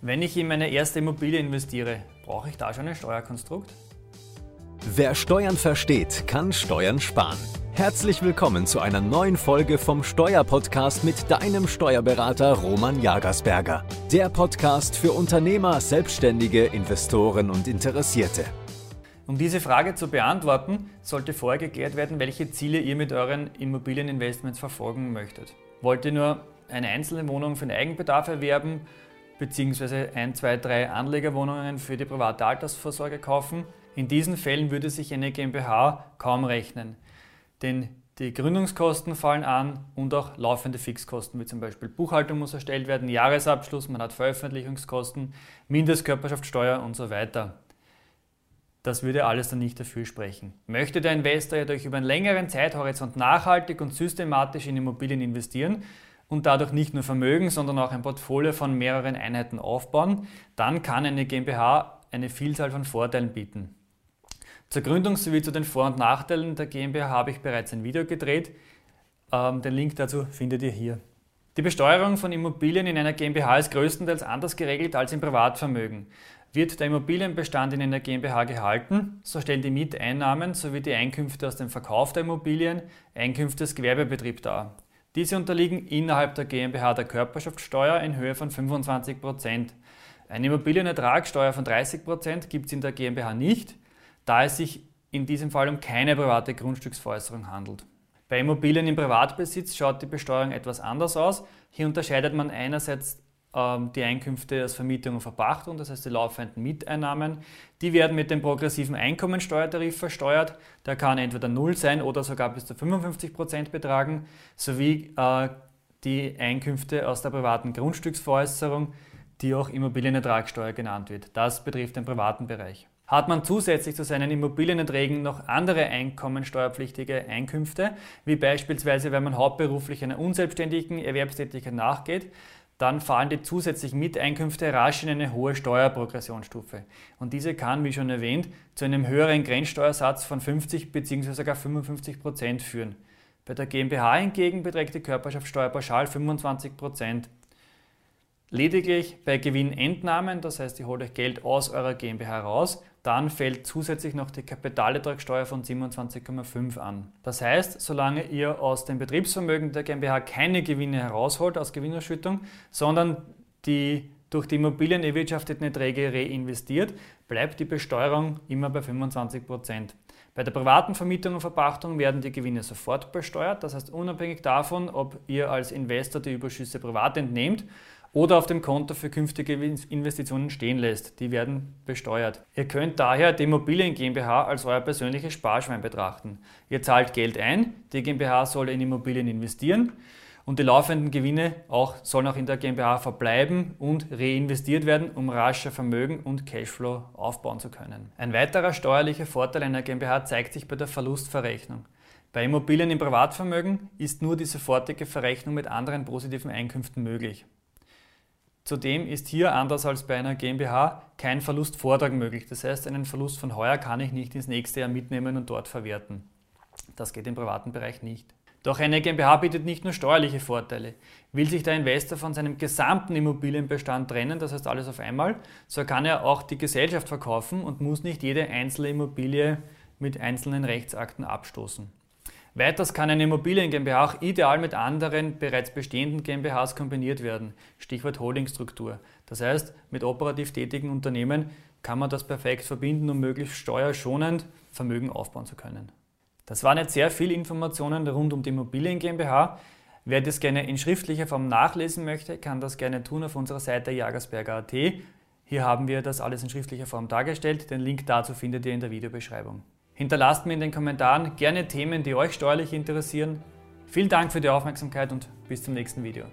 Wenn ich in meine erste Immobilie investiere, brauche ich da schon ein Steuerkonstrukt? Wer Steuern versteht, kann Steuern sparen. Herzlich willkommen zu einer neuen Folge vom Steuerpodcast mit deinem Steuerberater Roman Jagersberger. Der Podcast für Unternehmer, Selbstständige, Investoren und Interessierte. Um diese Frage zu beantworten, sollte vorher geklärt werden, welche Ziele ihr mit euren Immobilieninvestments verfolgen möchtet. Wollt ihr nur eine einzelne Wohnung für den Eigenbedarf erwerben beziehungsweise ein, zwei, drei Anlegerwohnungen für die private Altersvorsorge kaufen. In diesen Fällen würde sich eine GmbH kaum rechnen, denn die Gründungskosten fallen an und auch laufende Fixkosten, wie zum Beispiel Buchhaltung muss erstellt werden, Jahresabschluss, man hat Veröffentlichungskosten, Mindestkörperschaftssteuer und so weiter. Das würde alles dann nicht dafür sprechen. Möchte der Investor jedoch über einen längeren Zeithorizont nachhaltig und systematisch in Immobilien investieren, und dadurch nicht nur Vermögen, sondern auch ein Portfolio von mehreren Einheiten aufbauen, dann kann eine GmbH eine Vielzahl von Vorteilen bieten. Zur Gründung sowie zu den Vor- und Nachteilen der GmbH habe ich bereits ein Video gedreht. Ähm, den Link dazu findet ihr hier. Die Besteuerung von Immobilien in einer GmbH ist größtenteils anders geregelt als im Privatvermögen. Wird der Immobilienbestand in einer GmbH gehalten, so stellen die Mieteinnahmen sowie die Einkünfte aus dem Verkauf der Immobilien Einkünfte des Gewerbebetriebs dar. Diese unterliegen innerhalb der GmbH der Körperschaftssteuer in Höhe von 25%. Eine Immobilienertragssteuer von 30% gibt es in der GmbH nicht, da es sich in diesem Fall um keine private Grundstücksveräußerung handelt. Bei Immobilien im Privatbesitz schaut die Besteuerung etwas anders aus. Hier unterscheidet man einerseits die Einkünfte aus Vermietung und Verpachtung, das heißt die laufenden Mieteinnahmen, die werden mit dem progressiven Einkommensteuertarif versteuert. Der kann entweder 0 sein oder sogar bis zu 55 Prozent betragen, sowie äh, die Einkünfte aus der privaten Grundstücksveräußerung, die auch Immobilienertragssteuer genannt wird. Das betrifft den privaten Bereich. Hat man zusätzlich zu seinen Immobilienerträgen noch andere einkommensteuerpflichtige Einkünfte, wie beispielsweise wenn man hauptberuflich einer unselbstständigen Erwerbstätigkeit nachgeht, dann fallen die zusätzlichen Miteinkünfte rasch in eine hohe Steuerprogressionsstufe. Und diese kann, wie schon erwähnt, zu einem höheren Grenzsteuersatz von 50 bzw. sogar 55 Prozent führen. Bei der GmbH hingegen beträgt die Körperschaftssteuer pauschal 25 Prozent. Lediglich bei Gewinnentnahmen, das heißt, ihr holt euch Geld aus eurer GmbH raus, dann fällt zusätzlich noch die Kapitalertragssteuer von 27,5 an. Das heißt, solange ihr aus dem Betriebsvermögen der GmbH keine Gewinne herausholt aus Gewinnerschüttung, sondern die durch die Immobilien erwirtschafteten Erträge reinvestiert, bleibt die Besteuerung immer bei 25 Prozent. Bei der privaten Vermietung und Verpachtung werden die Gewinne sofort besteuert, das heißt unabhängig davon, ob ihr als Investor die Überschüsse privat entnehmt oder auf dem Konto für künftige Investitionen stehen lässt. Die werden besteuert. Ihr könnt daher die Immobilien GmbH als euer persönliches Sparschwein betrachten. Ihr zahlt Geld ein, die GmbH soll in Immobilien investieren und die laufenden Gewinne auch, sollen auch in der GmbH verbleiben und reinvestiert werden, um rascher Vermögen und Cashflow aufbauen zu können. Ein weiterer steuerlicher Vorteil einer GmbH zeigt sich bei der Verlustverrechnung. Bei Immobilien im Privatvermögen ist nur die sofortige Verrechnung mit anderen positiven Einkünften möglich. Zudem ist hier, anders als bei einer GmbH, kein Verlustvortrag möglich. Das heißt, einen Verlust von heuer kann ich nicht ins nächste Jahr mitnehmen und dort verwerten. Das geht im privaten Bereich nicht. Doch eine GmbH bietet nicht nur steuerliche Vorteile. Will sich der Investor von seinem gesamten Immobilienbestand trennen, das heißt alles auf einmal, so kann er auch die Gesellschaft verkaufen und muss nicht jede einzelne Immobilie mit einzelnen Rechtsakten abstoßen. Weiters kann eine Immobilien GmbH auch ideal mit anderen bereits bestehenden GmbHs kombiniert werden. Stichwort Holdingstruktur. Das heißt, mit operativ tätigen Unternehmen kann man das perfekt verbinden, um möglichst steuerschonend Vermögen aufbauen zu können. Das waren jetzt sehr viele Informationen rund um die Immobilien GmbH. Wer das gerne in schriftlicher Form nachlesen möchte, kann das gerne tun auf unserer Seite jagersberger.at. Hier haben wir das alles in schriftlicher Form dargestellt. Den Link dazu findet ihr in der Videobeschreibung. Hinterlasst mir in den Kommentaren gerne Themen, die euch steuerlich interessieren. Vielen Dank für die Aufmerksamkeit und bis zum nächsten Video.